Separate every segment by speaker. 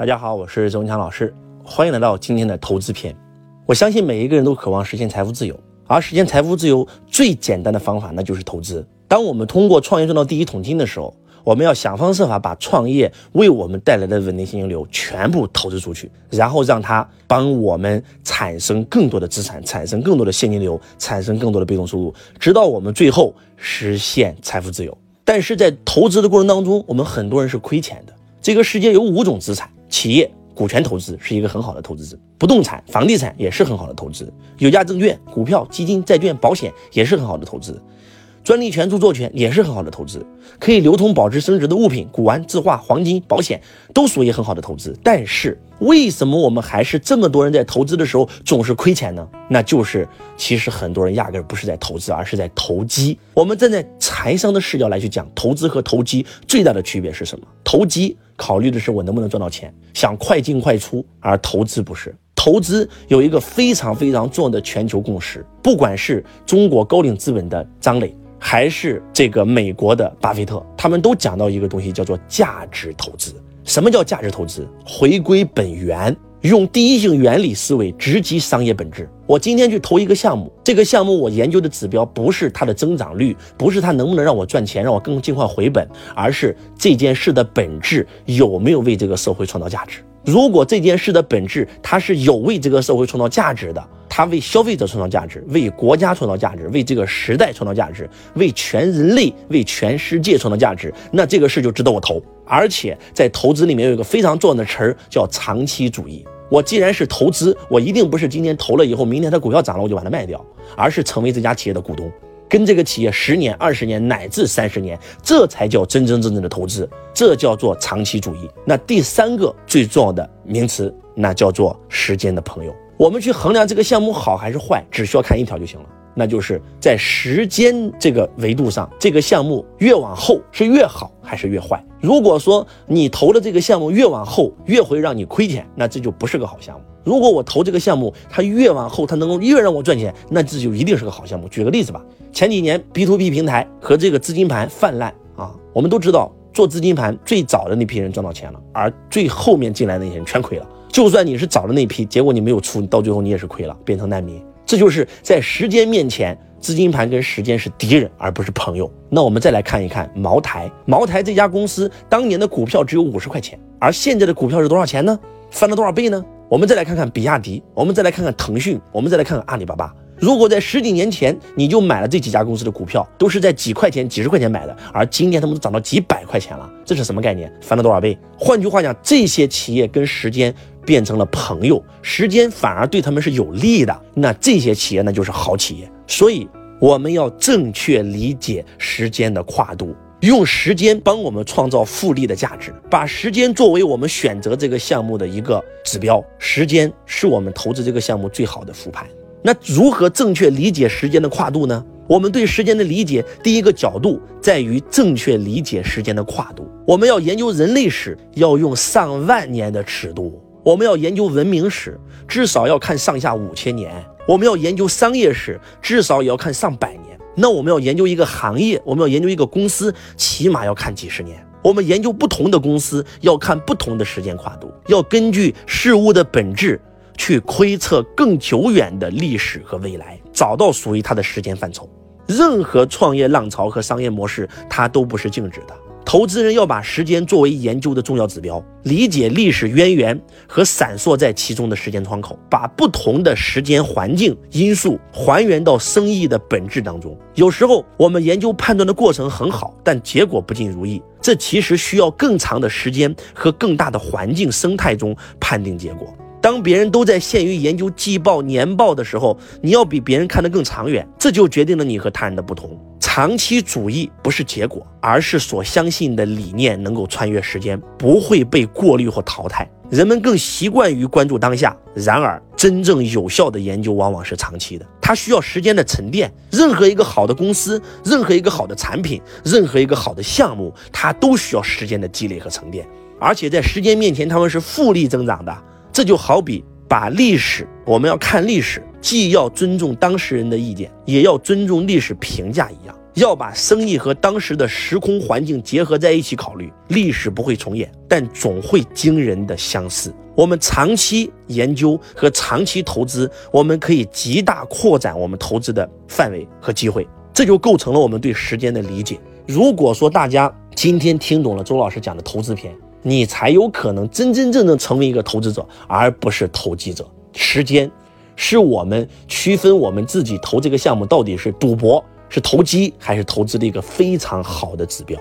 Speaker 1: 大家好，我是周文强老师，欢迎来到今天的投资篇。我相信每一个人都渴望实现财富自由，而实现财富自由最简单的方法，那就是投资。当我们通过创业赚到第一桶金的时候，我们要想方设法把创业为我们带来的稳定现金流全部投资出去，然后让它帮我们产生更多的资产，产生更多的现金流，产生更多的被动收入，直到我们最后实现财富自由。但是在投资的过程当中，我们很多人是亏钱的。这个世界有五种资产，企业股权投资是一个很好的投资，不动产房地产也是很好的投资，有价证券、股票、基金、债券、保险也是很好的投资。专利权、著作权也是很好的投资，可以流通、保值、升值的物品，古玩、字画、黄金、保险都属于很好的投资。但是，为什么我们还是这么多人在投资的时候总是亏钱呢？那就是其实很多人压根不是在投资，而是在投机。我们站在财商的视角来去讲投资和投机最大的区别是什么？投机考虑的是我能不能赚到钱，想快进快出，而投资不是。投资有一个非常非常重要的全球共识，不管是中国高瓴资本的张磊。还是这个美国的巴菲特，他们都讲到一个东西，叫做价值投资。什么叫价值投资？回归本源，用第一性原理思维直击商业本质。我今天去投一个项目，这个项目我研究的指标不是它的增长率，不是它能不能让我赚钱，让我更尽快回本，而是这件事的本质有没有为这个社会创造价值。如果这件事的本质它是有为这个社会创造价值的。它为消费者创造价值，为国家创造价值，为这个时代创造价值，为全人类、为全世界创造价值，那这个事就值得我投。而且在投资里面有一个非常重要的词儿叫长期主义。我既然是投资，我一定不是今天投了以后，明天它股票涨了我就把它卖掉，而是成为这家企业的股东，跟这个企业十年、二十年乃至三十年，这才叫真真正正的投资，这叫做长期主义。那第三个最重要的名词，那叫做时间的朋友。我们去衡量这个项目好还是坏，只需要看一条就行了，那就是在时间这个维度上，这个项目越往后是越好还是越坏。如果说你投的这个项目越往后越会让你亏钱，那这就不是个好项目。如果我投这个项目，它越往后它能够越让我赚钱，那这就一定是个好项目。举个例子吧，前几年 B to B 平台和这个资金盘泛滥啊，我们都知道做资金盘最早的那批人赚到钱了，而最后面进来那些人全亏了。就算你是早的那批，结果你没有出，你到最后你也是亏了，变成难民。这就是在时间面前，资金盘跟时间是敌人，而不是朋友。那我们再来看一看茅台，茅台这家公司当年的股票只有五十块钱，而现在的股票是多少钱呢？翻了多少倍呢？我们再来看看比亚迪，我们再来看看腾讯，我们再来看看阿里巴巴。如果在十几年前你就买了这几家公司的股票，都是在几块钱、几十块钱买的，而今天他们都涨到几百块钱了，这是什么概念？翻了多少倍？换句话讲，这些企业跟时间变成了朋友，时间反而对他们是有利的，那这些企业那就是好企业。所以我们要正确理解时间的跨度，用时间帮我们创造复利的价值，把时间作为我们选择这个项目的一个指标，时间是我们投资这个项目最好的复盘。那如何正确理解时间的跨度呢？我们对时间的理解，第一个角度在于正确理解时间的跨度。我们要研究人类史，要用上万年的尺度；我们要研究文明史，至少要看上下五千年；我们要研究商业史，至少也要看上百。那我们要研究一个行业，我们要研究一个公司，起码要看几十年。我们研究不同的公司，要看不同的时间跨度，要根据事物的本质。去窥测更久远的历史和未来，找到属于它的时间范畴。任何创业浪潮和商业模式，它都不是静止的。投资人要把时间作为研究的重要指标，理解历史渊源和闪烁在其中的时间窗口，把不同的时间环境因素还原到生意的本质当中。有时候我们研究判断的过程很好，但结果不尽如意。这其实需要更长的时间和更大的环境生态中判定结果。当别人都在陷于研究季报、年报的时候，你要比别人看得更长远，这就决定了你和他人的不同。长期主义不是结果，而是所相信的理念能够穿越时间，不会被过滤或淘汰。人们更习惯于关注当下，然而真正有效的研究往往是长期的，它需要时间的沉淀。任何一个好的公司，任何一个好的产品，任何一个好的项目，它都需要时间的积累和沉淀，而且在时间面前，他们是复利增长的。这就好比把历史，我们要看历史，既要尊重当事人的意见，也要尊重历史评价一样。要把生意和当时的时空环境结合在一起考虑。历史不会重演，但总会惊人的相似。我们长期研究和长期投资，我们可以极大扩展我们投资的范围和机会，这就构成了我们对时间的理解。如果说大家今天听懂了周老师讲的投资篇，你才有可能真真正正成为一个投资者，而不是投机者。时间是我们区分我们自己投这个项目到底是赌博、是投机还是投资的一个非常好的指标。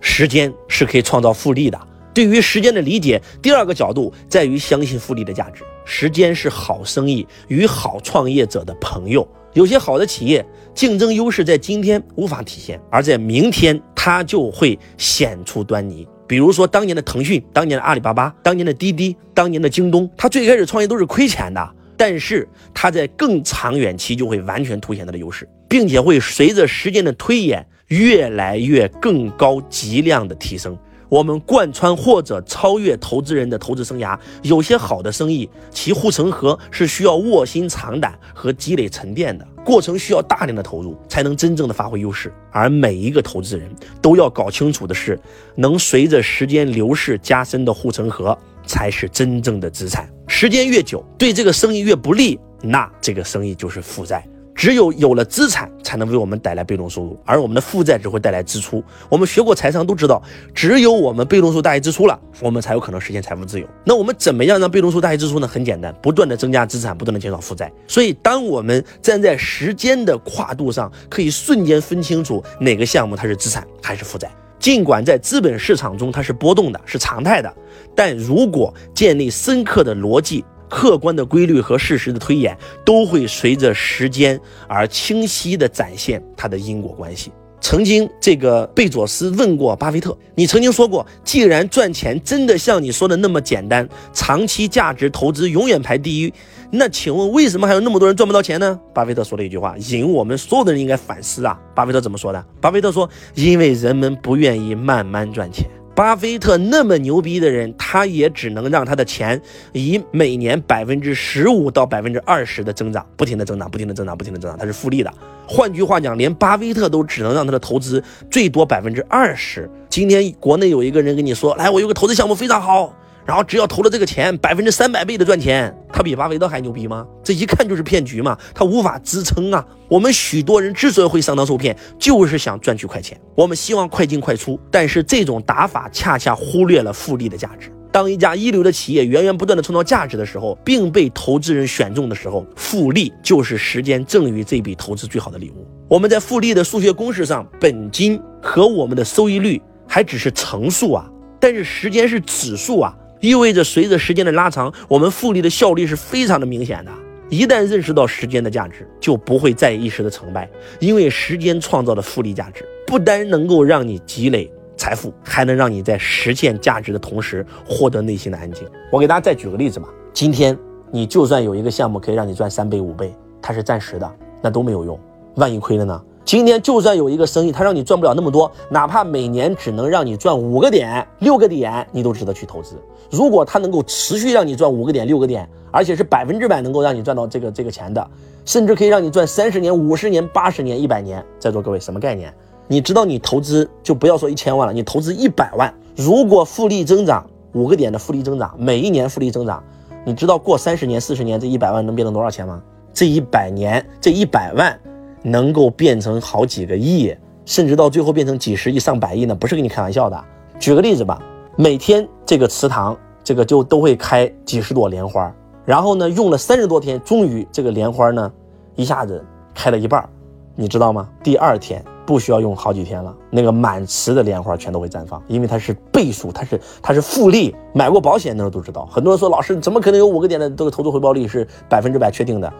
Speaker 1: 时间是可以创造复利的。对于时间的理解，第二个角度在于相信复利的价值。时间是好生意与好创业者的朋友。有些好的企业竞争优势在今天无法体现，而在明天它就会显出端倪。比如说当年的腾讯、当年的阿里巴巴、当年的滴滴、当年的京东，它最开始创业都是亏钱的，但是它在更长远期就会完全凸显它的优势，并且会随着时间的推演越来越更高级量的提升。我们贯穿或者超越投资人的投资生涯，有些好的生意，其护城河是需要卧薪尝胆和积累沉淀的过程，需要大量的投入才能真正的发挥优势。而每一个投资人都要搞清楚的是，能随着时间流逝加深的护城河才是真正的资产。时间越久，对这个生意越不利，那这个生意就是负债。只有有了资产，才能为我们带来被动收入，而我们的负债只会带来支出。我们学过财商都知道，只有我们被动收入大于支出了，我们才有可能实现财富自由。那我们怎么样让被动收入大于支出呢？很简单，不断的增加资产，不断的减少负债。所以，当我们站在时间的跨度上，可以瞬间分清楚哪个项目它是资产还是负债。尽管在资本市场中它是波动的，是常态的，但如果建立深刻的逻辑。客观的规律和事实的推演都会随着时间而清晰地展现它的因果关系。曾经，这个贝佐斯问过巴菲特：“你曾经说过，既然赚钱真的像你说的那么简单，长期价值投资永远排第一，那请问为什么还有那么多人赚不到钱呢？”巴菲特说了一句话，引我们所有的人应该反思啊。巴菲特怎么说的？巴菲特说：“因为人们不愿意慢慢赚钱。”巴菲特那么牛逼的人，他也只能让他的钱以每年百分之十五到百分之二十的增长，不停的增长，不停的增长，不停的增长，他是复利的。换句话讲，连巴菲特都只能让他的投资最多百分之二十。今天国内有一个人跟你说，来，我有个投资项目非常好。然后只要投了这个钱，百分之三百倍的赚钱，他比巴菲特还牛逼吗？这一看就是骗局嘛，他无法支撑啊。我们许多人之所以会上当受骗，就是想赚取快钱，我们希望快进快出，但是这种打法恰恰忽略了复利的价值。当一家一流的企业源源不断的创造价值的时候，并被投资人选中的时候，复利就是时间赠予这笔投资最好的礼物。我们在复利的数学公式上，本金和我们的收益率还只是乘数啊，但是时间是指数啊。意味着随着时间的拉长，我们复利的效率是非常的明显的。一旦认识到时间的价值，就不会在意一时的成败，因为时间创造的复利价值，不单能够让你积累财富，还能让你在实现价值的同时获得内心的安静。我给大家再举个例子吧，今天你就算有一个项目可以让你赚三倍五倍，它是暂时的，那都没有用，万一亏了呢？今天就算有一个生意，它让你赚不了那么多，哪怕每年只能让你赚五个点、六个点，你都值得去投资。如果它能够持续让你赚五个点、六个点，而且是百分之百能够让你赚到这个这个钱的，甚至可以让你赚三十年、五十年、八十年、一百年，在座各位什么概念？你知道你投资就不要说一千万了，你投资一百万，如果复利增长五个点的复利增长，每一年复利增长，你知道过三十年、四十年这一百万能变成多少钱吗？这一百年这一百万。能够变成好几个亿，甚至到最后变成几十亿、上百亿呢？不是跟你开玩笑的。举个例子吧，每天这个祠堂这个就都会开几十朵莲花，然后呢，用了三十多天，终于这个莲花呢，一下子开了一半，你知道吗？第二天不需要用好几天了，那个满池的莲花全都会绽放，因为它是倍数，它是它是复利。买过保险的人都知道，很多人说老师怎么可能有五个点的这个投资回报率是百分之百确定的？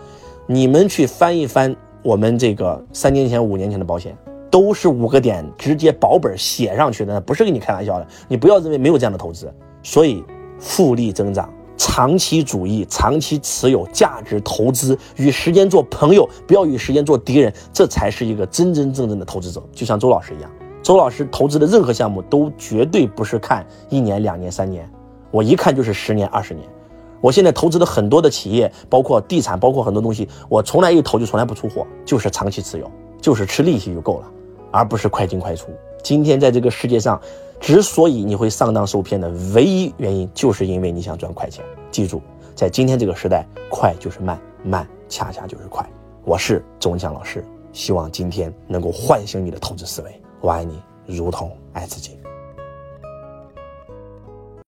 Speaker 1: 你们去翻一翻。我们这个三年前、五年前的保险都是五个点直接保本写上去的，不是跟你开玩笑的。你不要认为没有这样的投资。所以，复利增长、长期主义、长期持有、价值投资、与时间做朋友，不要与时间做敌人，这才是一个真真正正的投资者。就像周老师一样，周老师投资的任何项目都绝对不是看一年、两年、三年，我一看就是十年、二十年。我现在投资的很多的企业，包括地产，包括很多东西，我从来一投就从来不出货，就是长期持有，就是吃利息就够了。而不是快进快出。今天在这个世界上，之所以你会上当受骗的唯一原因，就是因为你想赚快钱。记住，在今天这个时代，快就是慢，慢恰恰就是快。我是周文强老师，希望今天能够唤醒你的投资思维。我爱你，如同爱自己。